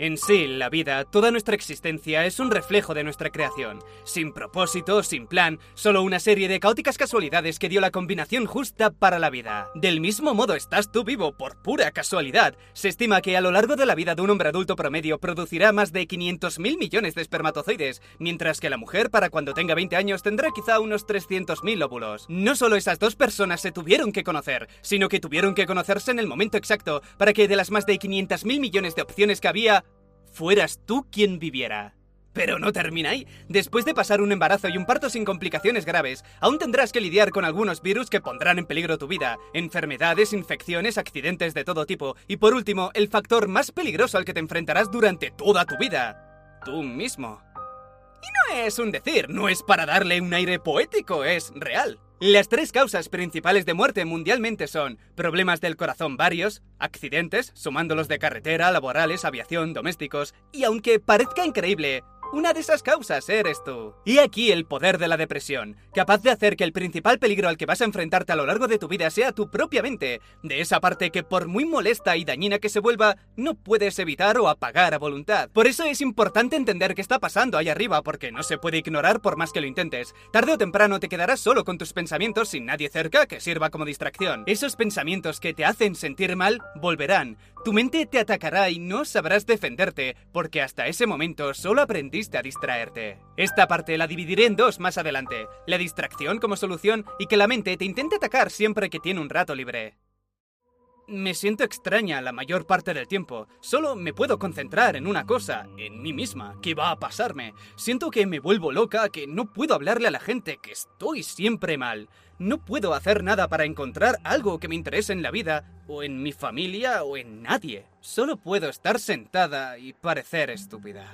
En sí, la vida, toda nuestra existencia es un reflejo de nuestra creación. Sin propósito, sin plan, solo una serie de caóticas casualidades que dio la combinación justa para la vida. Del mismo modo estás tú vivo por pura casualidad. Se estima que a lo largo de la vida de un hombre adulto promedio producirá más de 500.000 millones de espermatozoides, mientras que la mujer para cuando tenga 20 años tendrá quizá unos 300.000 óvulos. No solo esas dos personas se tuvieron que conocer, sino que tuvieron que conocerse en el momento exacto para que de las más de 500.000 millones de opciones que había, fueras tú quien viviera. Pero no termina ahí. Después de pasar un embarazo y un parto sin complicaciones graves, aún tendrás que lidiar con algunos virus que pondrán en peligro tu vida, enfermedades, infecciones, accidentes de todo tipo, y por último, el factor más peligroso al que te enfrentarás durante toda tu vida, tú mismo. Y no es un decir, no es para darle un aire poético, es real. Las tres causas principales de muerte mundialmente son problemas del corazón varios, accidentes, sumándolos de carretera, laborales, aviación, domésticos, y aunque parezca increíble, una de esas causas eres tú. Y aquí el poder de la depresión, capaz de hacer que el principal peligro al que vas a enfrentarte a lo largo de tu vida sea tu propia mente, de esa parte que por muy molesta y dañina que se vuelva, no puedes evitar o apagar a voluntad. Por eso es importante entender qué está pasando ahí arriba, porque no se puede ignorar por más que lo intentes. Tarde o temprano te quedarás solo con tus pensamientos sin nadie cerca que sirva como distracción. Esos pensamientos que te hacen sentir mal volverán. Tu mente te atacará y no sabrás defenderte, porque hasta ese momento solo aprendiste a distraerte. Esta parte la dividiré en dos más adelante, la distracción como solución y que la mente te intente atacar siempre que tiene un rato libre. Me siento extraña la mayor parte del tiempo. Solo me puedo concentrar en una cosa, en mí misma. ¿Qué va a pasarme? Siento que me vuelvo loca, que no puedo hablarle a la gente, que estoy siempre mal. No puedo hacer nada para encontrar algo que me interese en la vida, o en mi familia, o en nadie. Solo puedo estar sentada y parecer estúpida.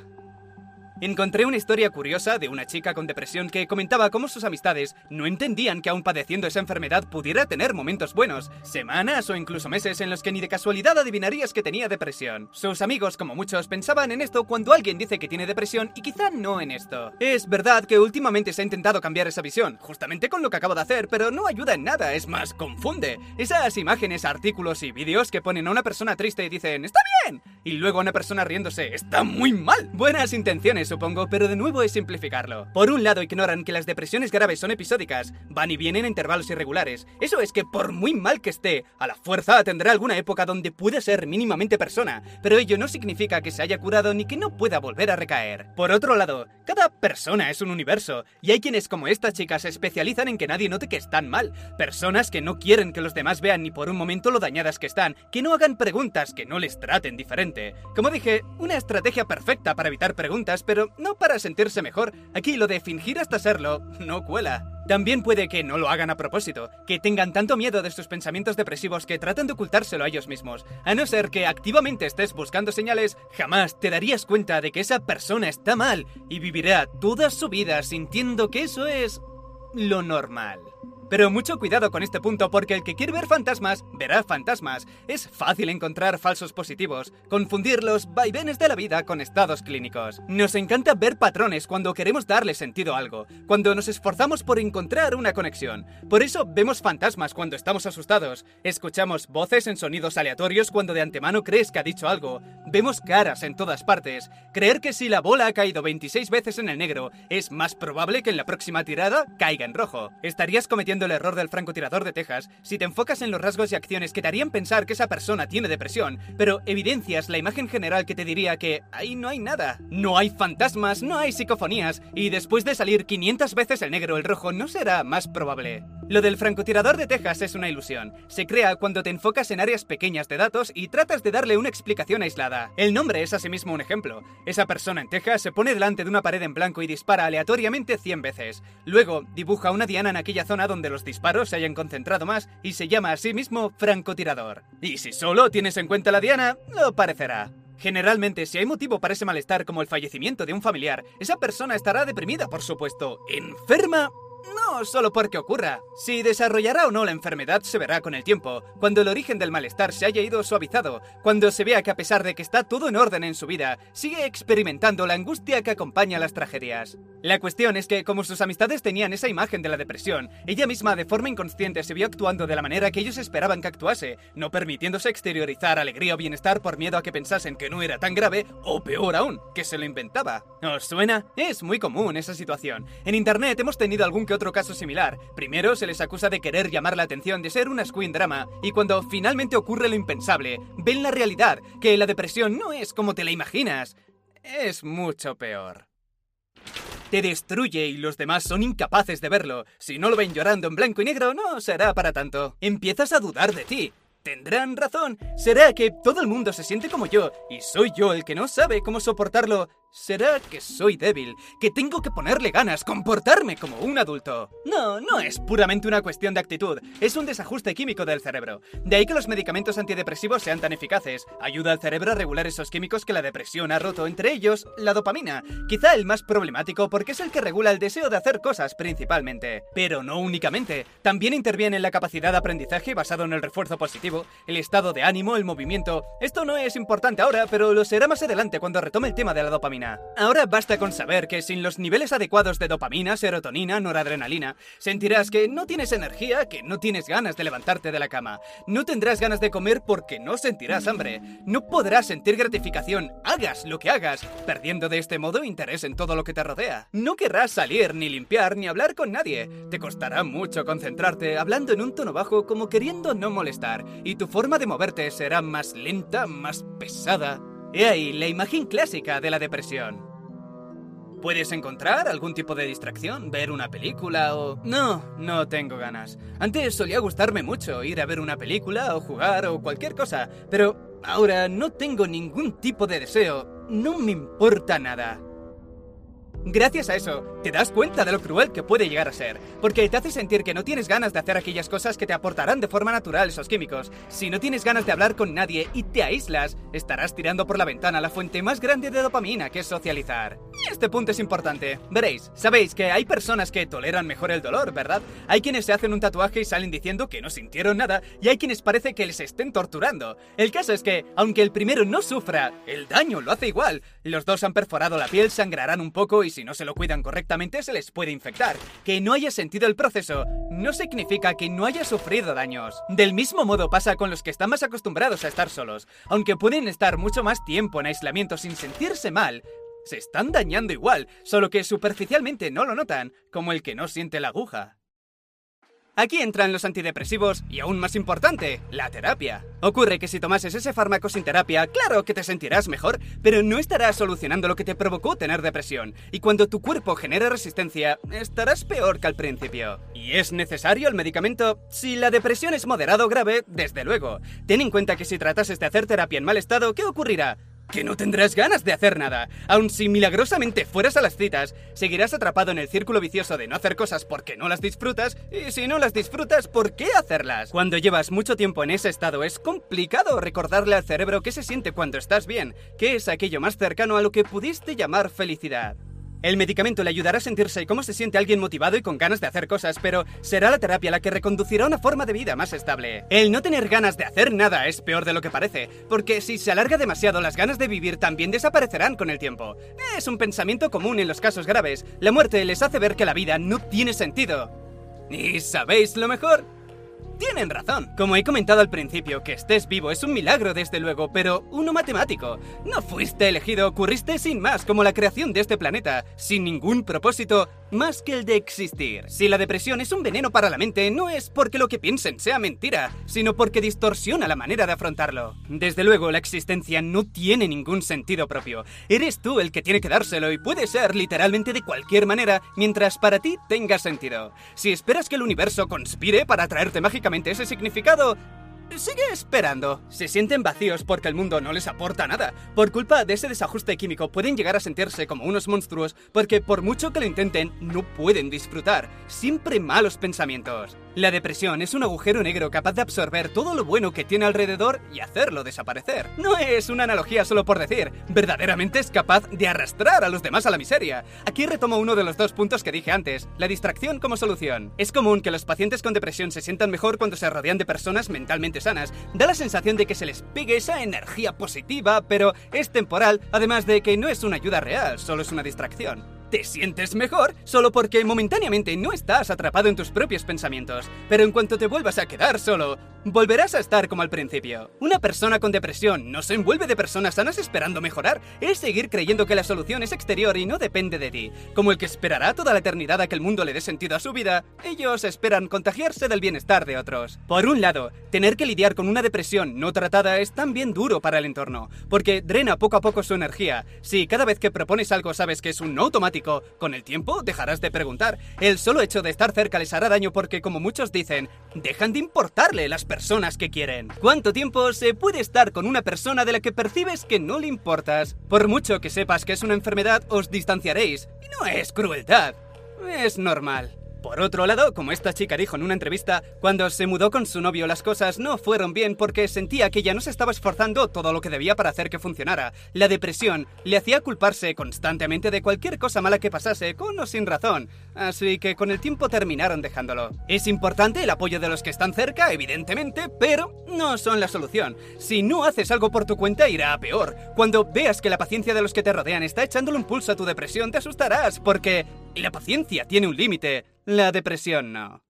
Encontré una historia curiosa de una chica con depresión que comentaba cómo sus amistades no entendían que aún padeciendo esa enfermedad pudiera tener momentos buenos, semanas o incluso meses en los que ni de casualidad adivinarías que tenía depresión. Sus amigos, como muchos, pensaban en esto cuando alguien dice que tiene depresión y quizá no en esto. Es verdad que últimamente se ha intentado cambiar esa visión, justamente con lo que acabo de hacer, pero no ayuda en nada, es más, confunde. Esas imágenes, artículos y vídeos que ponen a una persona triste y dicen, ¡está bien! Y luego a una persona riéndose, ¡está muy mal! Buenas intenciones supongo, pero de nuevo es simplificarlo. Por un lado ignoran que las depresiones graves son episódicas, van y vienen a intervalos irregulares. Eso es que por muy mal que esté, a la fuerza tendrá alguna época donde puede ser mínimamente persona, pero ello no significa que se haya curado ni que no pueda volver a recaer. Por otro lado, cada persona es un universo, y hay quienes como esta chica se especializan en que nadie note que están mal, personas que no quieren que los demás vean ni por un momento lo dañadas que están, que no hagan preguntas, que no les traten diferente. Como dije, una estrategia perfecta para evitar preguntas, pero no para sentirse mejor. Aquí lo de fingir hasta serlo no cuela. También puede que no lo hagan a propósito, que tengan tanto miedo de sus pensamientos depresivos que tratan de ocultárselo a ellos mismos. A no ser que activamente estés buscando señales, jamás te darías cuenta de que esa persona está mal y vivirá toda su vida sintiendo que eso es lo normal. Pero mucho cuidado con este punto porque el que quiere ver fantasmas, verá fantasmas. Es fácil encontrar falsos positivos, confundir los vaivenes de la vida con estados clínicos. Nos encanta ver patrones cuando queremos darle sentido a algo, cuando nos esforzamos por encontrar una conexión. Por eso vemos fantasmas cuando estamos asustados, escuchamos voces en sonidos aleatorios cuando de antemano crees que ha dicho algo, vemos caras en todas partes. Creer que si la bola ha caído 26 veces en el negro, es más probable que en la próxima tirada caiga en rojo. Estarías cometiendo el error del francotirador de Texas si te enfocas en los rasgos y acciones que te harían pensar que esa persona tiene depresión, pero evidencias la imagen general que te diría que ahí no hay nada. No hay fantasmas, no hay psicofonías, y después de salir 500 veces el negro el rojo no será más probable. Lo del francotirador de Texas es una ilusión. Se crea cuando te enfocas en áreas pequeñas de datos y tratas de darle una explicación aislada. El nombre es asimismo un ejemplo. Esa persona en Texas se pone delante de una pared en blanco y dispara aleatoriamente 100 veces. Luego dibuja una diana en aquella zona donde los disparos se hayan concentrado más y se llama a sí mismo francotirador. Y si solo tienes en cuenta la diana, lo parecerá. Generalmente, si hay motivo para ese malestar como el fallecimiento de un familiar, esa persona estará deprimida, por supuesto, enferma No solo porque ocurra. Si desarrollará o no la enfermedad se verá con el tiempo, cuando el origen del malestar se haya ido suavizado, cuando se vea que a pesar de que está todo en orden en su vida, sigue experimentando la angustia que acompaña las tragedias. La cuestión es que, como sus amistades tenían esa imagen de la depresión, ella misma de forma inconsciente se vio actuando de la manera que ellos esperaban que actuase, no permitiéndose exteriorizar alegría o bienestar por miedo a que pensasen que no era tan grave, o peor aún, que se lo inventaba. ¿Os suena? Es muy común esa situación. En internet hemos tenido algún que otro caso similar. Primero se les acusa de querer llamar la atención, de ser una screen drama, y cuando finalmente ocurre lo impensable, ven la realidad, que la depresión no es como te la imaginas. Es mucho peor. Te destruye y los demás son incapaces de verlo. Si no lo ven llorando en blanco y negro, no será para tanto. Empiezas a dudar de ti. ¿Tendrán razón? ¿Será que todo el mundo se siente como yo y soy yo el que no sabe cómo soportarlo? ¿Será que soy débil? ¿Que tengo que ponerle ganas, comportarme como un adulto? No, no es puramente una cuestión de actitud, es un desajuste químico del cerebro. De ahí que los medicamentos antidepresivos sean tan eficaces. Ayuda al cerebro a regular esos químicos que la depresión ha roto, entre ellos la dopamina. Quizá el más problemático porque es el que regula el deseo de hacer cosas principalmente. Pero no únicamente. También interviene en la capacidad de aprendizaje basado en el refuerzo positivo, el estado de ánimo, el movimiento. Esto no es importante ahora, pero lo será más adelante cuando retome el tema de la dopamina. Ahora basta con saber que sin los niveles adecuados de dopamina, serotonina, noradrenalina, sentirás que no tienes energía, que no tienes ganas de levantarte de la cama. No tendrás ganas de comer porque no sentirás hambre. No podrás sentir gratificación, hagas lo que hagas, perdiendo de este modo interés en todo lo que te rodea. No querrás salir, ni limpiar, ni hablar con nadie. Te costará mucho concentrarte hablando en un tono bajo como queriendo no molestar, y tu forma de moverte será más lenta, más pesada. He ahí la imagen clásica de la depresión. ¿Puedes encontrar algún tipo de distracción? ¿Ver una película o...? No, no tengo ganas. Antes solía gustarme mucho ir a ver una película o jugar o cualquier cosa, pero ahora no tengo ningún tipo de deseo. No me importa nada. Gracias a eso, te das cuenta de lo cruel que puede llegar a ser, porque te hace sentir que no tienes ganas de hacer aquellas cosas que te aportarán de forma natural esos químicos. Si no tienes ganas de hablar con nadie y te aíslas, estarás tirando por la ventana la fuente más grande de dopamina que es socializar. Este punto es importante. Veréis, sabéis que hay personas que toleran mejor el dolor, ¿verdad? Hay quienes se hacen un tatuaje y salen diciendo que no sintieron nada, y hay quienes parece que les estén torturando. El caso es que, aunque el primero no sufra, el daño lo hace igual. Los dos han perforado la piel, sangrarán un poco y si no se lo cuidan correctamente se les puede infectar. Que no haya sentido el proceso no significa que no haya sufrido daños. Del mismo modo pasa con los que están más acostumbrados a estar solos. Aunque pueden estar mucho más tiempo en aislamiento sin sentirse mal, se están dañando igual, solo que superficialmente no lo notan, como el que no siente la aguja. Aquí entran los antidepresivos y aún más importante, la terapia. Ocurre que si tomases ese fármaco sin terapia, claro que te sentirás mejor, pero no estarás solucionando lo que te provocó tener depresión. Y cuando tu cuerpo genera resistencia, estarás peor que al principio. ¿Y es necesario el medicamento? Si la depresión es moderado o grave, desde luego. Ten en cuenta que si tratases de hacer terapia en mal estado, ¿qué ocurrirá? Que no tendrás ganas de hacer nada. Aun si milagrosamente fueras a las citas, seguirás atrapado en el círculo vicioso de no hacer cosas porque no las disfrutas, y si no las disfrutas, ¿por qué hacerlas? Cuando llevas mucho tiempo en ese estado es complicado recordarle al cerebro qué se siente cuando estás bien, que es aquello más cercano a lo que pudiste llamar felicidad. El medicamento le ayudará a sentirse cómo se siente alguien motivado y con ganas de hacer cosas, pero será la terapia la que reconducirá una forma de vida más estable. El no tener ganas de hacer nada es peor de lo que parece, porque si se alarga demasiado las ganas de vivir también desaparecerán con el tiempo. Es un pensamiento común en los casos graves. La muerte les hace ver que la vida no tiene sentido. ¿Y sabéis lo mejor? Tienen razón. Como he comentado al principio, que estés vivo es un milagro desde luego, pero uno matemático. No fuiste elegido, ocurriste sin más, como la creación de este planeta, sin ningún propósito más que el de existir. Si la depresión es un veneno para la mente, no es porque lo que piensen sea mentira, sino porque distorsiona la manera de afrontarlo. Desde luego, la existencia no tiene ningún sentido propio. Eres tú el que tiene que dárselo y puede ser literalmente de cualquier manera mientras para ti tenga sentido. Si esperas que el universo conspire para traerte ese significado, Sigue esperando. Se sienten vacíos porque el mundo no les aporta nada. Por culpa de ese desajuste químico pueden llegar a sentirse como unos monstruos porque por mucho que lo intenten no pueden disfrutar. Siempre malos pensamientos. La depresión es un agujero negro capaz de absorber todo lo bueno que tiene alrededor y hacerlo desaparecer. No es una analogía solo por decir, verdaderamente es capaz de arrastrar a los demás a la miseria. Aquí retomo uno de los dos puntos que dije antes, la distracción como solución. Es común que los pacientes con depresión se sientan mejor cuando se rodean de personas mentalmente sanas. Da la sensación de que se les pegue esa energía positiva, pero es temporal, además de que no es una ayuda real, solo es una distracción te sientes mejor solo porque momentáneamente no estás atrapado en tus propios pensamientos, pero en cuanto te vuelvas a quedar solo, volverás a estar como al principio. Una persona con depresión no se envuelve de personas sanas esperando mejorar, es seguir creyendo que la solución es exterior y no depende de ti. Como el que esperará toda la eternidad a que el mundo le dé sentido a su vida, ellos esperan contagiarse del bienestar de otros. Por un lado, tener que lidiar con una depresión no tratada es también duro para el entorno, porque drena poco a poco su energía. Si cada vez que propones algo sabes que es un no con el tiempo dejarás de preguntar. El solo hecho de estar cerca les hará daño porque, como muchos dicen, dejan de importarle las personas que quieren. ¿Cuánto tiempo se puede estar con una persona de la que percibes que no le importas? Por mucho que sepas que es una enfermedad, os distanciaréis. Y no es crueldad. Es normal. Por otro lado, como esta chica dijo en una entrevista, cuando se mudó con su novio las cosas no fueron bien porque sentía que ella no se estaba esforzando todo lo que debía para hacer que funcionara. La depresión le hacía culparse constantemente de cualquier cosa mala que pasase, con o sin razón. Así que con el tiempo terminaron dejándolo. Es importante el apoyo de los que están cerca, evidentemente, pero no son la solución. Si no haces algo por tu cuenta, irá a peor. Cuando veas que la paciencia de los que te rodean está echándole un pulso a tu depresión, te asustarás, porque la paciencia tiene un límite. La depresión no.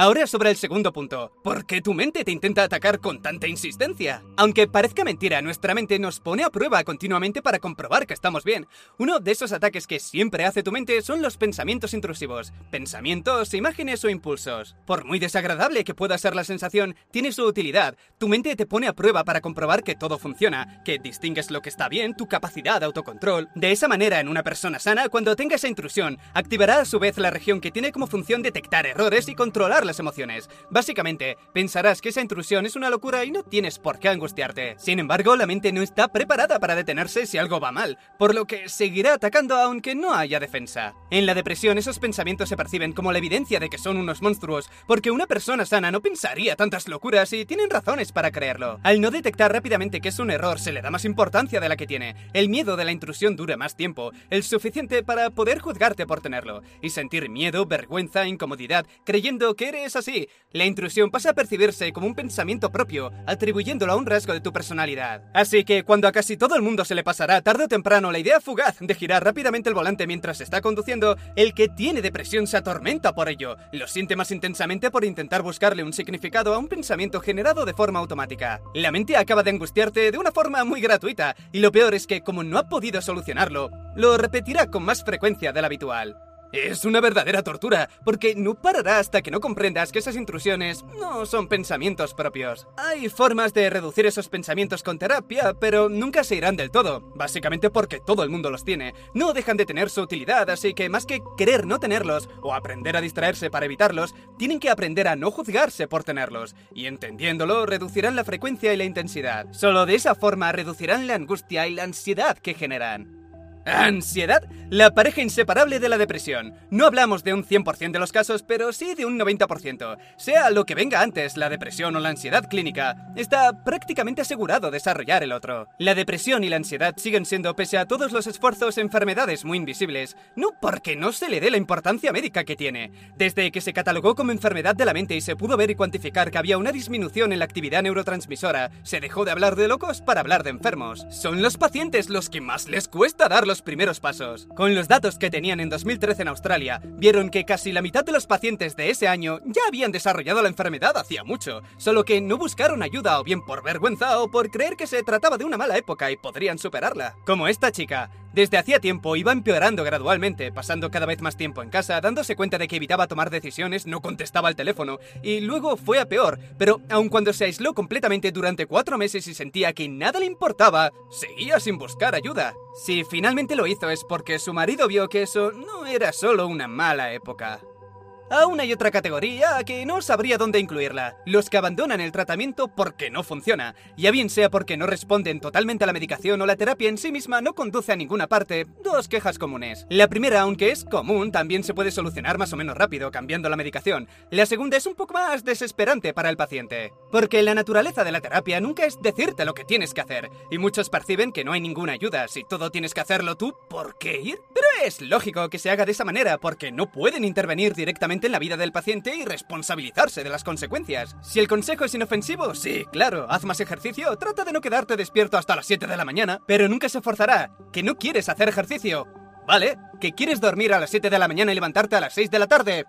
Ahora sobre el segundo punto. ¿Por qué tu mente te intenta atacar con tanta insistencia? Aunque parezca mentira, nuestra mente nos pone a prueba continuamente para comprobar que estamos bien. Uno de esos ataques que siempre hace tu mente son los pensamientos intrusivos. Pensamientos, imágenes o impulsos. Por muy desagradable que pueda ser la sensación, tiene su utilidad. Tu mente te pone a prueba para comprobar que todo funciona, que distingues lo que está bien, tu capacidad de autocontrol. De esa manera, en una persona sana, cuando tenga esa intrusión, activará a su vez la región que tiene como función detectar errores y controlar las emociones. Básicamente, pensarás que esa intrusión es una locura y no tienes por qué angustiarte. Sin embargo, la mente no está preparada para detenerse si algo va mal, por lo que seguirá atacando aunque no haya defensa. En la depresión esos pensamientos se perciben como la evidencia de que son unos monstruos, porque una persona sana no pensaría tantas locuras y tienen razones para creerlo. Al no detectar rápidamente que es un error, se le da más importancia de la que tiene. El miedo de la intrusión dura más tiempo, el suficiente para poder juzgarte por tenerlo, y sentir miedo, vergüenza, incomodidad, creyendo que eres es así. La intrusión pasa a percibirse como un pensamiento propio, atribuyéndolo a un rasgo de tu personalidad. Así que cuando a casi todo el mundo se le pasará tarde o temprano la idea fugaz de girar rápidamente el volante mientras está conduciendo, el que tiene depresión se atormenta por ello. Lo siente más intensamente por intentar buscarle un significado a un pensamiento generado de forma automática. La mente acaba de angustiarte de una forma muy gratuita, y lo peor es que como no ha podido solucionarlo, lo repetirá con más frecuencia de habitual. Es una verdadera tortura, porque no parará hasta que no comprendas que esas intrusiones no son pensamientos propios. Hay formas de reducir esos pensamientos con terapia, pero nunca se irán del todo, básicamente porque todo el mundo los tiene. No dejan de tener su utilidad, así que más que querer no tenerlos o aprender a distraerse para evitarlos, tienen que aprender a no juzgarse por tenerlos, y entendiéndolo reducirán la frecuencia y la intensidad. Solo de esa forma reducirán la angustia y la ansiedad que generan. Ansiedad, la pareja inseparable de la depresión. No hablamos de un 100% de los casos, pero sí de un 90%. Sea lo que venga antes, la depresión o la ansiedad clínica, está prácticamente asegurado desarrollar el otro. La depresión y la ansiedad siguen siendo, pese a todos los esfuerzos, enfermedades muy invisibles, no porque no se le dé la importancia médica que tiene. Desde que se catalogó como enfermedad de la mente y se pudo ver y cuantificar que había una disminución en la actividad neurotransmisora, se dejó de hablar de locos para hablar de enfermos. Son los pacientes los que más les cuesta dar los primeros pasos. Con los datos que tenían en 2013 en Australia, vieron que casi la mitad de los pacientes de ese año ya habían desarrollado la enfermedad hacía mucho, solo que no buscaron ayuda o bien por vergüenza o por creer que se trataba de una mala época y podrían superarla. Como esta chica, desde hacía tiempo iba empeorando gradualmente, pasando cada vez más tiempo en casa, dándose cuenta de que evitaba tomar decisiones, no contestaba al teléfono, y luego fue a peor, pero aun cuando se aisló completamente durante cuatro meses y sentía que nada le importaba, seguía sin buscar ayuda. Si finalmente lo hizo es porque su marido vio que eso no era solo una mala época. A una y otra categoría que no sabría dónde incluirla. Los que abandonan el tratamiento porque no funciona, ya bien sea porque no responden totalmente a la medicación o la terapia en sí misma no conduce a ninguna parte. Dos quejas comunes. La primera, aunque es común, también se puede solucionar más o menos rápido cambiando la medicación. La segunda es un poco más desesperante para el paciente. Porque la naturaleza de la terapia nunca es decirte lo que tienes que hacer, y muchos perciben que no hay ninguna ayuda. Si todo tienes que hacerlo tú, ¿por qué ir? Pero es lógico que se haga de esa manera, porque no pueden intervenir directamente en la vida del paciente y responsabilizarse de las consecuencias. Si el consejo es inofensivo, sí, claro, haz más ejercicio, trata de no quedarte despierto hasta las 7 de la mañana, pero nunca se forzará. Que no quieres hacer ejercicio. ¿Vale? ¿Que quieres dormir a las 7 de la mañana y levantarte a las 6 de la tarde?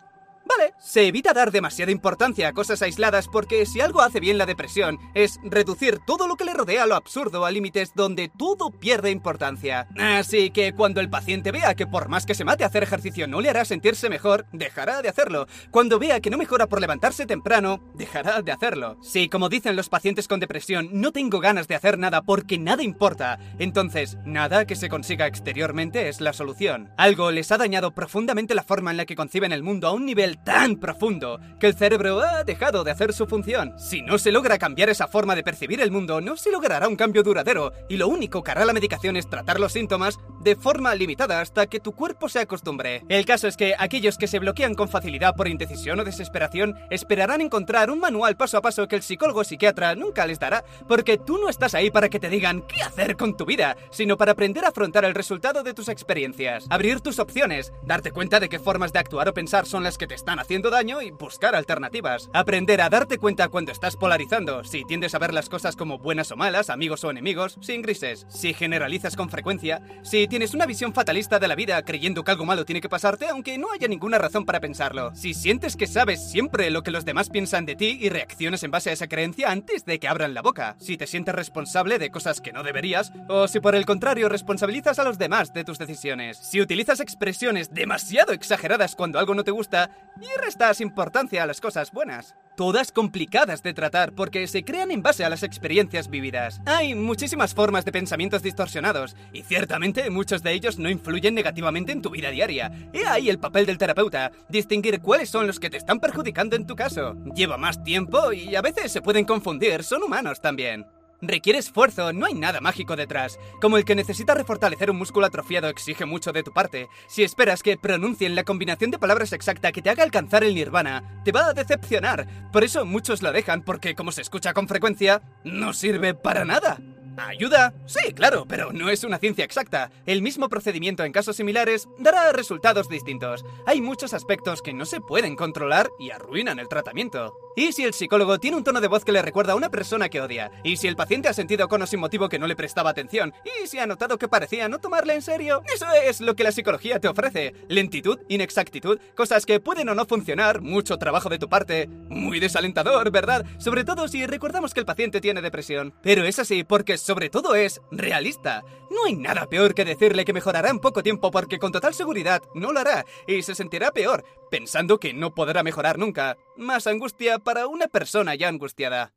Vale, se evita dar demasiada importancia a cosas aisladas porque si algo hace bien la depresión es reducir todo lo que le rodea a lo absurdo a límites donde todo pierde importancia. Así que cuando el paciente vea que por más que se mate a hacer ejercicio no le hará sentirse mejor, dejará de hacerlo. Cuando vea que no mejora por levantarse temprano, dejará de hacerlo. Si, como dicen los pacientes con depresión, no tengo ganas de hacer nada porque nada importa, entonces nada que se consiga exteriormente es la solución. Algo les ha dañado profundamente la forma en la que conciben el mundo a un nivel tan profundo que el cerebro ha dejado de hacer su función. Si no se logra cambiar esa forma de percibir el mundo, no se logrará un cambio duradero y lo único que hará la medicación es tratar los síntomas de forma limitada hasta que tu cuerpo se acostumbre. El caso es que aquellos que se bloquean con facilidad por indecisión o desesperación esperarán encontrar un manual paso a paso que el psicólogo o psiquiatra nunca les dará, porque tú no estás ahí para que te digan qué hacer con tu vida, sino para aprender a afrontar el resultado de tus experiencias, abrir tus opciones, darte cuenta de qué formas de actuar o pensar son las que te están haciendo daño y buscar alternativas. Aprender a darte cuenta cuando estás polarizando, si tiendes a ver las cosas como buenas o malas, amigos o enemigos, sin grises, si generalizas con frecuencia, si tienes una visión fatalista de la vida creyendo que algo malo tiene que pasarte aunque no haya ninguna razón para pensarlo, si sientes que sabes siempre lo que los demás piensan de ti y reaccionas en base a esa creencia antes de que abran la boca, si te sientes responsable de cosas que no deberías, o si por el contrario responsabilizas a los demás de tus decisiones, si utilizas expresiones demasiado exageradas cuando algo no te gusta y restas importancia a las cosas buenas. Todas complicadas de tratar porque se crean en base a las experiencias vividas. Hay muchísimas formas de pensamientos distorsionados y ciertamente muchos de ellos no influyen negativamente en tu vida diaria. He ahí el papel del terapeuta, distinguir cuáles son los que te están perjudicando en tu caso. Lleva más tiempo y a veces se pueden confundir, son humanos también. Requiere esfuerzo, no hay nada mágico detrás. Como el que necesita refortalecer un músculo atrofiado exige mucho de tu parte. Si esperas que pronuncien la combinación de palabras exacta que te haga alcanzar el nirvana, te va a decepcionar. Por eso muchos lo dejan, porque como se escucha con frecuencia, no sirve para nada. ¿Ayuda? Sí, claro, pero no es una ciencia exacta. El mismo procedimiento en casos similares dará resultados distintos. Hay muchos aspectos que no se pueden controlar y arruinan el tratamiento. ¿Y si el psicólogo tiene un tono de voz que le recuerda a una persona que odia? ¿Y si el paciente ha sentido cono sin motivo que no le prestaba atención? ¿Y si ha notado que parecía no tomarle en serio? Eso es lo que la psicología te ofrece. Lentitud, inexactitud, cosas que pueden o no funcionar, mucho trabajo de tu parte. Muy desalentador, ¿verdad? Sobre todo si recordamos que el paciente tiene depresión. Pero es así porque sobre todo es realista. No hay nada peor que decirle que mejorará en poco tiempo porque con total seguridad no lo hará y se sentirá peor, pensando que no podrá mejorar nunca. Más angustia para una persona ya angustiada.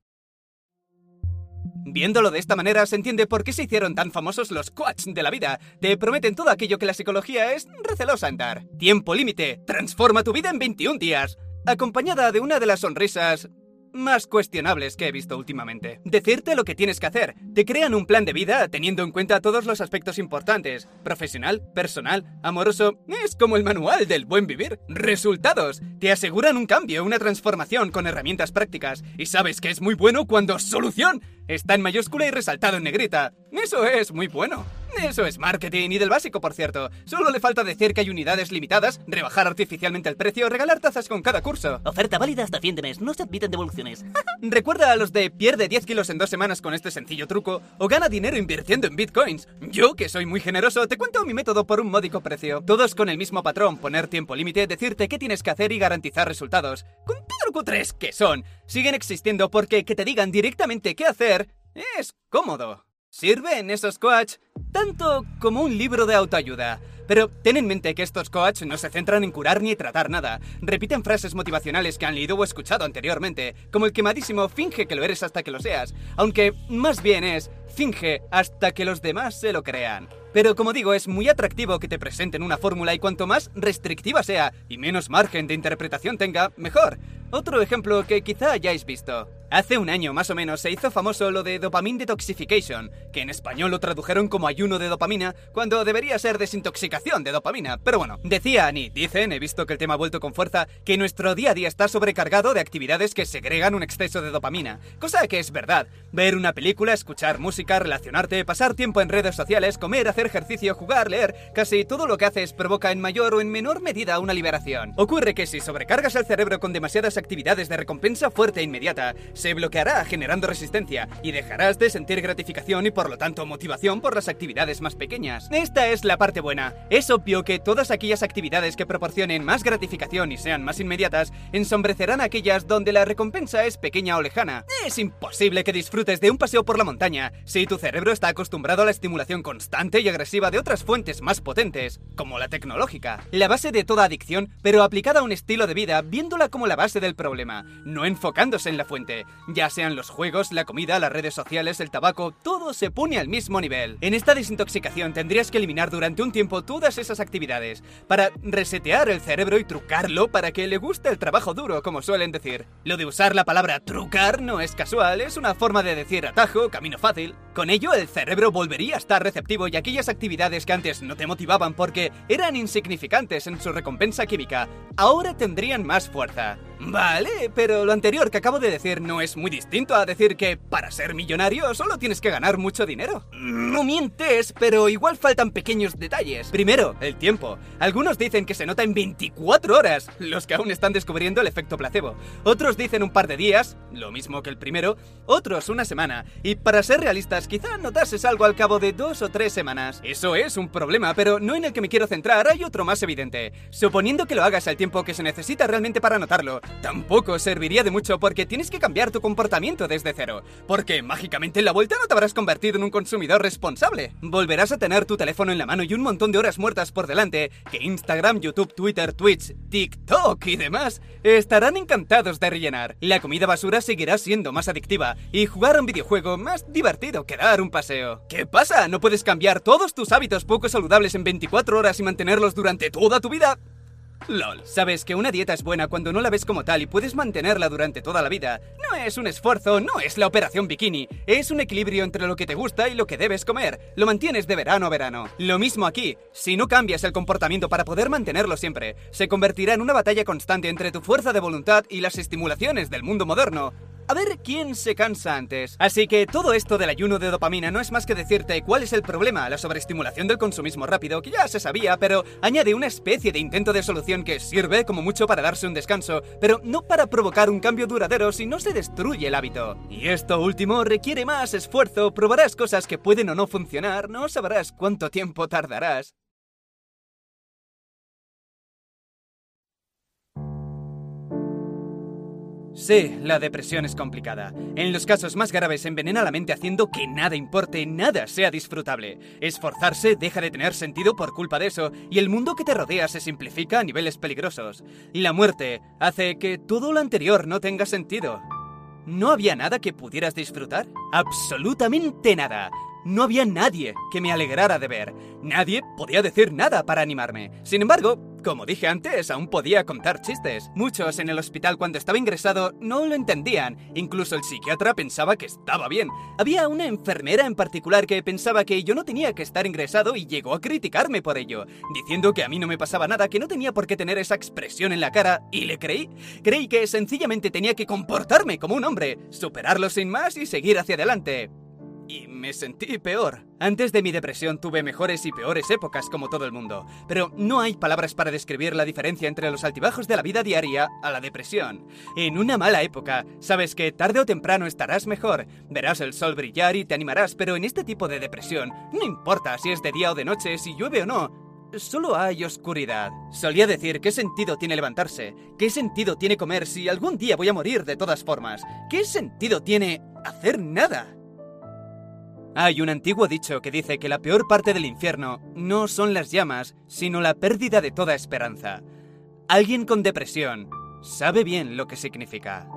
Viéndolo de esta manera se entiende por qué se hicieron tan famosos los coach de la vida. Te prometen todo aquello que la psicología es recelosa en dar. Tiempo límite, transforma tu vida en 21 días. Acompañada de una de las sonrisas más cuestionables que he visto últimamente. Decirte lo que tienes que hacer. Te crean un plan de vida teniendo en cuenta todos los aspectos importantes. Profesional, personal, amoroso. Es como el manual del buen vivir. Resultados. Te aseguran un cambio, una transformación con herramientas prácticas. Y sabes que es muy bueno cuando solución está en mayúscula y resaltado en negrita. Eso es muy bueno. Eso es marketing y del básico, por cierto. Solo le falta decir que hay unidades limitadas, rebajar artificialmente el precio, regalar tazas con cada curso. Oferta válida hasta fin de mes, no se admiten devoluciones. Recuerda a los de pierde 10 kilos en dos semanas con este sencillo truco o gana dinero invirtiendo en bitcoins. Yo, que soy muy generoso, te cuento mi método por un módico precio. Todos con el mismo patrón, poner tiempo límite, decirte qué tienes que hacer y garantizar resultados. Con todo lo cutres que son, siguen existiendo porque que te digan directamente qué hacer es cómodo. ¿Sirven esos coach? Tanto como un libro de autoayuda. Pero ten en mente que estos coach no se centran en curar ni tratar nada. Repiten frases motivacionales que han leído o escuchado anteriormente, como el quemadísimo finge que lo eres hasta que lo seas, aunque más bien es finge hasta que los demás se lo crean. Pero como digo, es muy atractivo que te presenten una fórmula y cuanto más restrictiva sea y menos margen de interpretación tenga, mejor. Otro ejemplo que quizá hayáis visto. Hace un año más o menos se hizo famoso lo de dopamine detoxification, que en español lo tradujeron como ayuno de dopamina, cuando debería ser desintoxicación de dopamina. Pero bueno, decían y dicen, he visto que el tema ha vuelto con fuerza, que nuestro día a día está sobrecargado de actividades que segregan un exceso de dopamina. Cosa que es verdad. Ver una película, escuchar música, relacionarte, pasar tiempo en redes sociales, comer, hacer ejercicio, jugar, leer, casi todo lo que haces provoca en mayor o en menor medida una liberación. Ocurre que si sobrecargas el cerebro con demasiadas de recompensa fuerte e inmediata, se bloqueará generando resistencia y dejarás de sentir gratificación y por lo tanto motivación por las actividades más pequeñas. Esta es la parte buena. Es obvio que todas aquellas actividades que proporcionen más gratificación y sean más inmediatas ensombrecerán aquellas donde la recompensa es pequeña o lejana. Es imposible que disfrutes de un paseo por la montaña si tu cerebro está acostumbrado a la estimulación constante y agresiva de otras fuentes más potentes, como la tecnológica. La base de toda adicción, pero aplicada a un estilo de vida viéndola como la base del problema, no enfocándose en la fuente. Ya sean los juegos, la comida, las redes sociales, el tabaco, todo se pone al mismo nivel. En esta desintoxicación tendrías que eliminar durante un tiempo todas esas actividades para resetear el cerebro y trucarlo para que le guste el trabajo duro, como suelen decir. Lo de usar la palabra trucar no es casual, es una forma de decir atajo, camino fácil. Con ello el cerebro volvería a estar receptivo y aquellas actividades que antes no te motivaban porque eran insignificantes en su recompensa química, ahora tendrían más fuerza. Vale, pero lo anterior que acabo de decir no es muy distinto a decir que para ser millonario solo tienes que ganar mucho dinero. No mientes, pero igual faltan pequeños detalles. Primero, el tiempo. Algunos dicen que se nota en 24 horas, los que aún están descubriendo el efecto placebo. Otros dicen un par de días, lo mismo que el primero, otros una semana. Y para ser realistas, quizá notases algo al cabo de dos o tres semanas. Eso es un problema, pero no en el que me quiero centrar, hay otro más evidente. Suponiendo que lo hagas al tiempo que se necesita realmente para notarlo, tampoco serviría de mucho porque tienes que cambiar tu comportamiento desde cero. Porque mágicamente en la vuelta no te habrás convertido en un consumidor responsable. Volverás a tener tu teléfono en la mano y un montón de horas muertas por delante que Instagram, YouTube, Twitter, Twitch, TikTok y demás estarán encantados de rellenar. La comida basura seguirá siendo más adictiva y jugar a un videojuego más divertido que dar un paseo. ¿Qué pasa? ¿No puedes cambiar todos tus hábitos poco saludables en 24 horas y mantenerlos durante toda tu vida? LOL. Sabes que una dieta es buena cuando no la ves como tal y puedes mantenerla durante toda la vida. No es un esfuerzo, no es la operación bikini. Es un equilibrio entre lo que te gusta y lo que debes comer. Lo mantienes de verano a verano. Lo mismo aquí. Si no cambias el comportamiento para poder mantenerlo siempre, se convertirá en una batalla constante entre tu fuerza de voluntad y las estimulaciones del mundo moderno. A ver quién se cansa antes. Así que todo esto del ayuno de dopamina no es más que decirte cuál es el problema, la sobreestimulación del consumismo rápido, que ya se sabía, pero añade una especie de intento de solución que sirve como mucho para darse un descanso, pero no para provocar un cambio duradero si no se destruye el hábito. Y esto último requiere más esfuerzo, probarás cosas que pueden o no funcionar, no sabrás cuánto tiempo tardarás. Sí, la depresión es complicada. En los casos más graves envenena la mente haciendo que nada importe, nada sea disfrutable. Esforzarse deja de tener sentido por culpa de eso y el mundo que te rodea se simplifica a niveles peligrosos. Y la muerte hace que todo lo anterior no tenga sentido. ¿No había nada que pudieras disfrutar? Absolutamente nada. No había nadie que me alegrara de ver. Nadie podía decir nada para animarme. Sin embargo, como dije antes, aún podía contar chistes. Muchos en el hospital cuando estaba ingresado no lo entendían. Incluso el psiquiatra pensaba que estaba bien. Había una enfermera en particular que pensaba que yo no tenía que estar ingresado y llegó a criticarme por ello, diciendo que a mí no me pasaba nada, que no tenía por qué tener esa expresión en la cara, y le creí. Creí que sencillamente tenía que comportarme como un hombre, superarlo sin más y seguir hacia adelante y me sentí peor. Antes de mi depresión tuve mejores y peores épocas como todo el mundo, pero no hay palabras para describir la diferencia entre los altibajos de la vida diaria a la depresión. En una mala época, sabes que tarde o temprano estarás mejor, verás el sol brillar y te animarás, pero en este tipo de depresión, no importa si es de día o de noche, si llueve o no, Solo hay oscuridad. Solía decir qué sentido tiene levantarse, qué sentido tiene comer si algún día voy a morir de todas formas, qué sentido tiene hacer nada. Hay un antiguo dicho que dice que la peor parte del infierno no son las llamas, sino la pérdida de toda esperanza. Alguien con depresión sabe bien lo que significa.